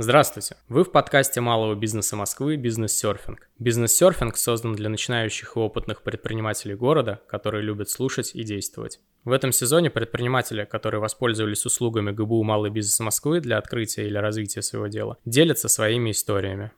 Здравствуйте! Вы в подкасте малого бизнеса Москвы «Бизнес-серфинг». Бизнес-серфинг создан для начинающих и опытных предпринимателей города, которые любят слушать и действовать. В этом сезоне предприниматели, которые воспользовались услугами ГБУ «Малый бизнес Москвы» для открытия или развития своего дела, делятся своими историями.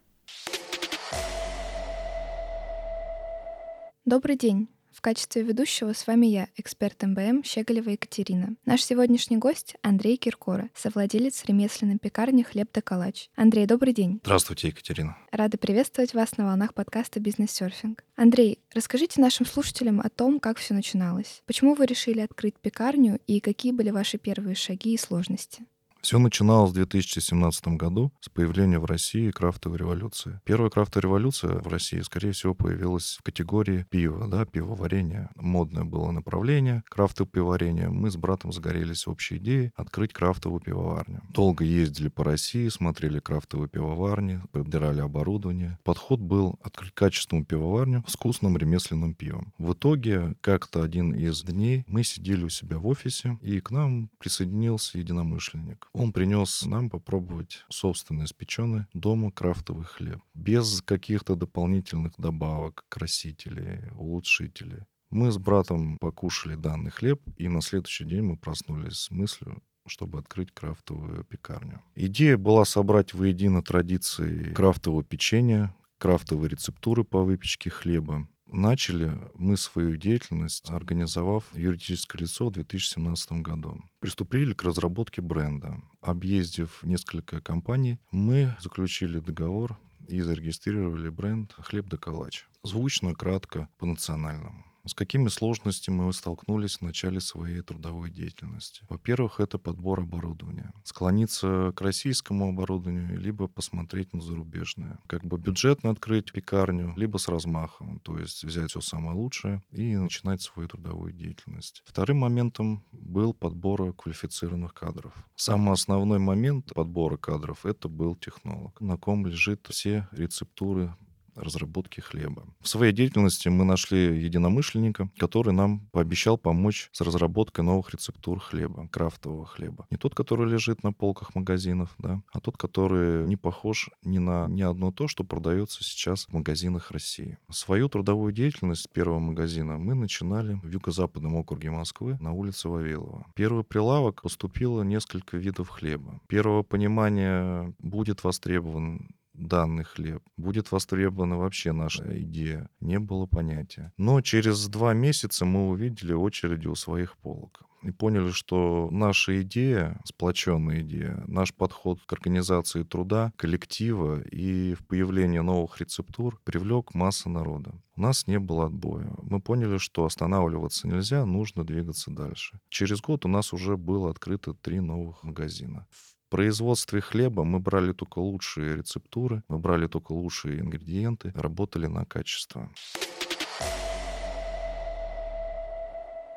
Добрый день! В качестве ведущего с вами я, эксперт МБМ Щеголева Екатерина. Наш сегодняшний гость — Андрей Киркора, совладелец ремесленной пекарни «Хлеб да калач». Андрей, добрый день. Здравствуйте, Екатерина. Рада приветствовать вас на волнах подкаста «Бизнес-серфинг». Андрей, расскажите нашим слушателям о том, как все начиналось. Почему вы решили открыть пекарню и какие были ваши первые шаги и сложности? Все начиналось в 2017 году с появления в России крафтовой революции. Первая крафтовая революция в России, скорее всего, появилась в категории пива, да, пивоварения. Модное было направление крафтового пивоварения. Мы с братом загорелись общей идеей открыть крафтовую пивоварню. Долго ездили по России, смотрели крафтовые пивоварни, подбирали оборудование. Подход был открыть качественную пивоварню с вкусным ремесленным пивом. В итоге, как-то один из дней мы сидели у себя в офисе, и к нам присоединился единомышленник. Он принес нам попробовать собственный испеченный дома крафтовый хлеб. Без каких-то дополнительных добавок, красителей, улучшителей. Мы с братом покушали данный хлеб, и на следующий день мы проснулись с мыслью, чтобы открыть крафтовую пекарню. Идея была собрать воедино традиции крафтового печенья, крафтовые рецептуры по выпечке хлеба, Начали мы свою деятельность, организовав юридическое лицо в 2017 году. Приступили к разработке бренда. Объездив несколько компаний, мы заключили договор и зарегистрировали бренд «Хлеб да калач». Звучно, кратко, по-национальному. С какими сложностями мы столкнулись в начале своей трудовой деятельности? Во-первых, это подбор оборудования. Склониться к российскому оборудованию, либо посмотреть на зарубежное. Как бы бюджетно открыть пекарню, либо с размахом. То есть взять все самое лучшее и начинать свою трудовую деятельность. Вторым моментом был подбор квалифицированных кадров. Самый основной момент подбора кадров это был технолог, на ком лежит все рецептуры разработки хлеба. В своей деятельности мы нашли единомышленника, который нам пообещал помочь с разработкой новых рецептур хлеба, крафтового хлеба. Не тот, который лежит на полках магазинов, да, а тот, который не похож ни на ни одно то, что продается сейчас в магазинах России. Свою трудовую деятельность первого магазина мы начинали в юго-западном округе Москвы на улице Вавилова. Первый прилавок поступило несколько видов хлеба. Первого понимания будет востребован данный хлеб, будет востребована вообще наша идея. Не было понятия. Но через два месяца мы увидели очереди у своих полок и поняли, что наша идея, сплоченная идея, наш подход к организации труда, коллектива и в появление новых рецептур привлек массу народа. У нас не было отбоя. Мы поняли, что останавливаться нельзя, нужно двигаться дальше. Через год у нас уже было открыто три новых магазина. Производстве хлеба мы брали только лучшие рецептуры, мы брали только лучшие ингредиенты, работали на качество.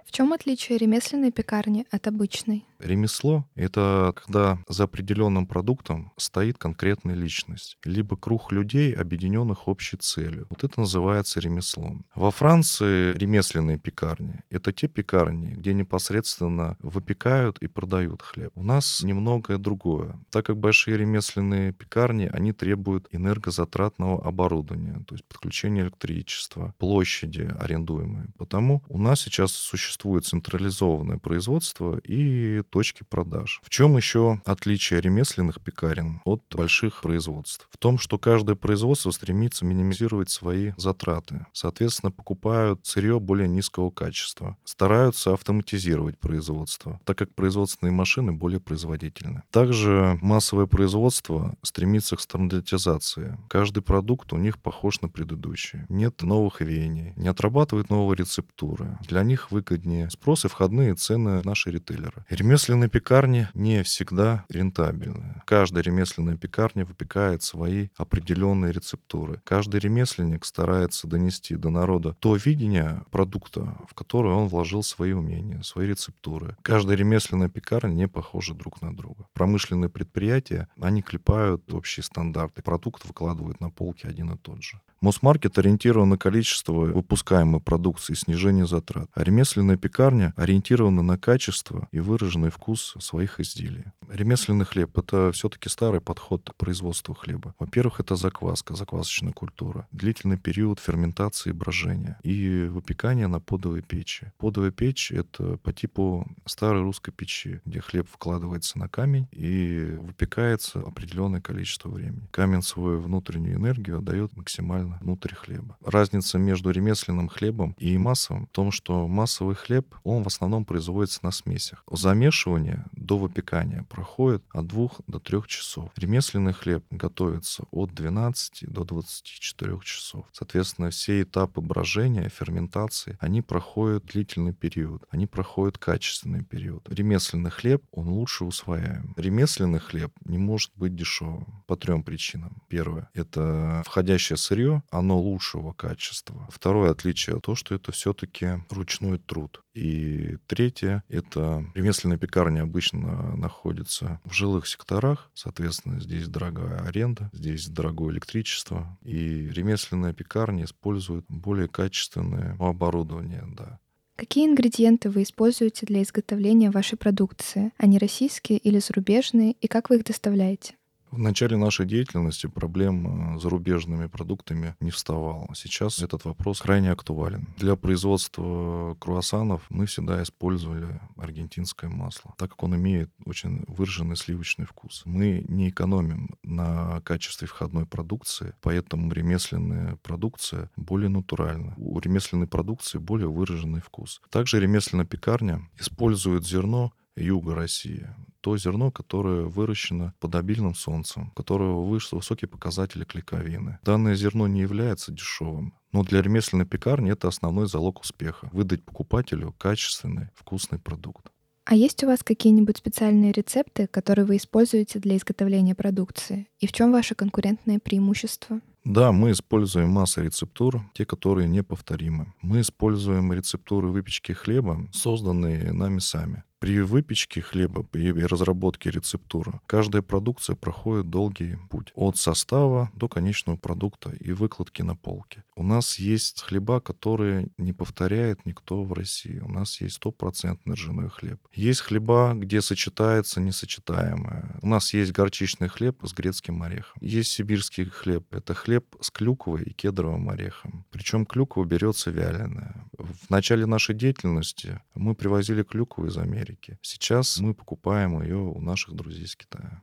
В чем отличие ремесленной пекарни от обычной? Ремесло — это когда за определенным продуктом стоит конкретная личность, либо круг людей, объединенных общей целью. Вот это называется ремеслом. Во Франции ремесленные пекарни — это те пекарни, где непосредственно выпекают и продают хлеб. У нас немного другое. Так как большие ремесленные пекарни, они требуют энергозатратного оборудования, то есть подключения электричества, площади арендуемые. Потому у нас сейчас существует централизованное производство и точки продаж. В чем еще отличие ремесленных пекарен от больших производств? В том, что каждое производство стремится минимизировать свои затраты. Соответственно, покупают сырье более низкого качества. Стараются автоматизировать производство, так как производственные машины более производительны. Также массовое производство стремится к стандартизации. Каждый продукт у них похож на предыдущий. Нет новых веяний, не отрабатывают новые рецептуры. Для них выгоднее спрос и входные цены наши ритейлеры. Ремесленные Ремесленные пекарни не всегда рентабельны. Каждая ремесленная пекарня выпекает свои определенные рецептуры. Каждый ремесленник старается донести до народа то видение продукта, в которое он вложил свои умения, свои рецептуры. Каждая ремесленная пекарня не похожа друг на друга. Промышленные предприятия, они клепают общие стандарты. Продукт выкладывают на полки один и тот же. Мосмаркет ориентирован на количество выпускаемой продукции и снижение затрат. А ремесленная пекарня ориентирована на качество и выраженный вкус своих изделий. Ремесленный хлеб — это все-таки старый подход к производству хлеба. Во-первых, это закваска, заквасочная культура, длительный период ферментации и брожения и выпекания на подовой печи. Подовая печь — это по типу старой русской печи, где хлеб вкладывается на камень и выпекается определенное количество времени. Камень свою внутреннюю энергию дает максимально внутрь хлеба. Разница между ремесленным хлебом и массовым в том, что массовый хлеб, он в основном производится на смесях. Замешивание до выпекания проходит от 2 до 3 часов. Ремесленный хлеб готовится от 12 до 24 часов. Соответственно, все этапы брожения, ферментации, они проходят длительный период, они проходят качественный период. Ремесленный хлеб, он лучше усвояем. Ремесленный хлеб не может быть дешевым по трем причинам. Первое — это входящее сырье, оно лучшего качества. Второе отличие — то, что это все-таки ручной труд. И третье — это ремесленная пекарня обычно находится в жилых секторах, соответственно, здесь дорогая аренда, здесь дорогое электричество, и ремесленная пекарня использует более качественное оборудование, да. Какие ингредиенты вы используете для изготовления вашей продукции? Они российские или зарубежные, и как вы их доставляете? В начале нашей деятельности проблем э, с зарубежными продуктами не вставало. Сейчас этот вопрос крайне актуален. Для производства круассанов мы всегда использовали аргентинское масло, так как он имеет очень выраженный сливочный вкус. Мы не экономим на качестве входной продукции, поэтому ремесленная продукция более натуральна. У ремесленной продукции более выраженный вкус. Также ремесленная пекарня использует зерно юга России то зерно, которое выращено под обильным солнцем, у которого высокие показатели клейковины. Данное зерно не является дешевым, но для ремесленной пекарни это основной залог успеха — выдать покупателю качественный, вкусный продукт. А есть у вас какие-нибудь специальные рецепты, которые вы используете для изготовления продукции? И в чем ваше конкурентное преимущество? Да, мы используем массу рецептур, те, которые неповторимы. Мы используем рецептуры выпечки хлеба, созданные нами сами. При выпечке хлеба и разработке рецептуры каждая продукция проходит долгий путь от состава до конечного продукта и выкладки на полке. У нас есть хлеба, которые не повторяет никто в России. У нас есть стопроцентный ржаной хлеб. Есть хлеба, где сочетается несочетаемое. У нас есть горчичный хлеб с грецким орехом. Есть сибирский хлеб. Это хлеб с клюквой и кедровым орехом. Причем клюква берется вяленая. В начале нашей деятельности мы привозили клюкву из Америки. Сейчас мы покупаем ее у наших друзей из Китая.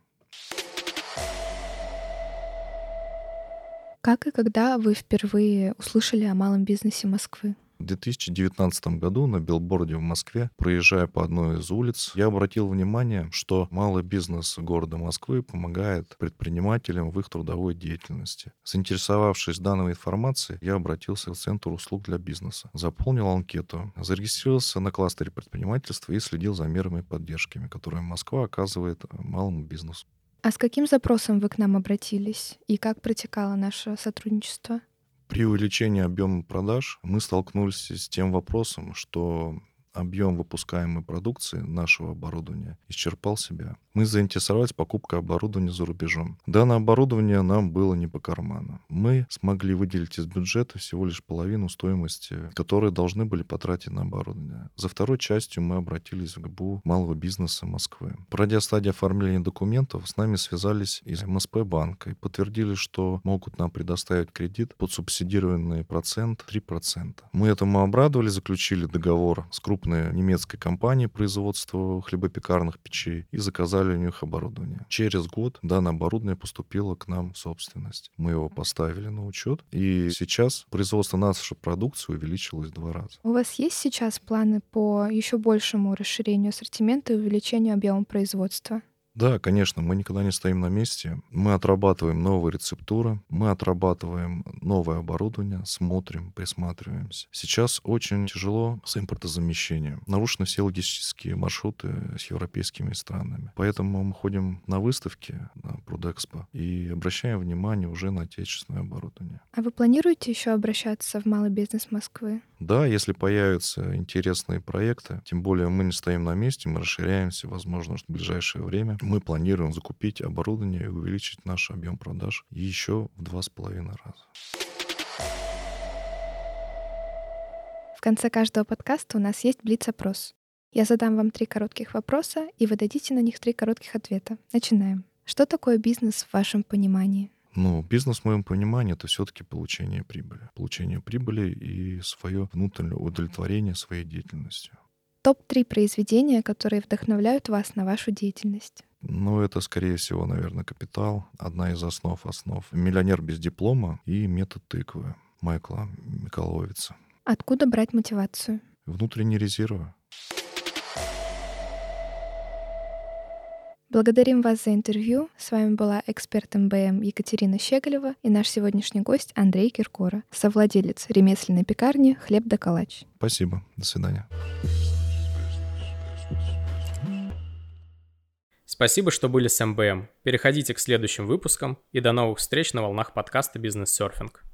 Как и когда вы впервые услышали о малом бизнесе Москвы? В 2019 году на билборде в Москве, проезжая по одной из улиц, я обратил внимание, что малый бизнес города Москвы помогает предпринимателям в их трудовой деятельности. Заинтересовавшись данной информацией, я обратился в Центр услуг для бизнеса, заполнил анкету, зарегистрировался на кластере предпринимательства и следил за мерами поддержки, которые Москва оказывает малому бизнесу. А с каким запросом вы к нам обратились и как протекало наше сотрудничество? При увеличении объема продаж мы столкнулись с тем вопросом, что объем выпускаемой продукции нашего оборудования исчерпал себя. Мы заинтересовались покупкой оборудования за рубежом. Данное оборудование нам было не по карману. Мы смогли выделить из бюджета всего лишь половину стоимости, которые должны были потратить на оборудование. За второй частью мы обратились в ГБУ малого бизнеса Москвы. Пройдя стадию оформления документов, с нами связались из МСП банка и подтвердили, что могут нам предоставить кредит под субсидированный процент 3%. Мы этому обрадовали, заключили договор с крупным крупной немецкой компании производства хлебопекарных печей и заказали у них оборудование. Через год данное оборудование поступило к нам в собственность. Мы его поставили на учет, и сейчас производство нашей продукции увеличилось в два раза. У вас есть сейчас планы по еще большему расширению ассортимента и увеличению объема производства? Да, конечно, мы никогда не стоим на месте. Мы отрабатываем новые рецептуры, мы отрабатываем новое оборудование, смотрим, присматриваемся. Сейчас очень тяжело с импортозамещением. Нарушены все логистические маршруты с европейскими странами. Поэтому мы ходим на выставки, на Продэкспо, и обращаем внимание уже на отечественное оборудование. А вы планируете еще обращаться в малый бизнес Москвы? Да, если появятся интересные проекты, тем более мы не стоим на месте, мы расширяемся, возможно, в ближайшее время мы планируем закупить оборудование и увеличить наш объем продаж еще в два с половиной раза. В конце каждого подкаста у нас есть блиц-опрос. Я задам вам три коротких вопроса, и вы дадите на них три коротких ответа. Начинаем. Что такое бизнес в вашем понимании? Ну, бизнес, в моем понимании, это все-таки получение прибыли. Получение прибыли и свое внутреннее удовлетворение своей деятельностью. Топ-3 произведения, которые вдохновляют вас на вашу деятельность. Ну, это, скорее всего, наверное, «Капитал», одна из основ основ. «Миллионер без диплома» и «Метод тыквы» Майкла Миколовица. Откуда брать мотивацию? Внутренние резервы. Благодарим вас за интервью. С вами была эксперт МБМ Екатерина Щеголева и наш сегодняшний гость Андрей Киркора, совладелец ремесленной пекарни «Хлеб да калач». Спасибо. До свидания. Спасибо, что были с МБМ. Переходите к следующим выпускам и до новых встреч на волнах подкаста «Бизнес-серфинг».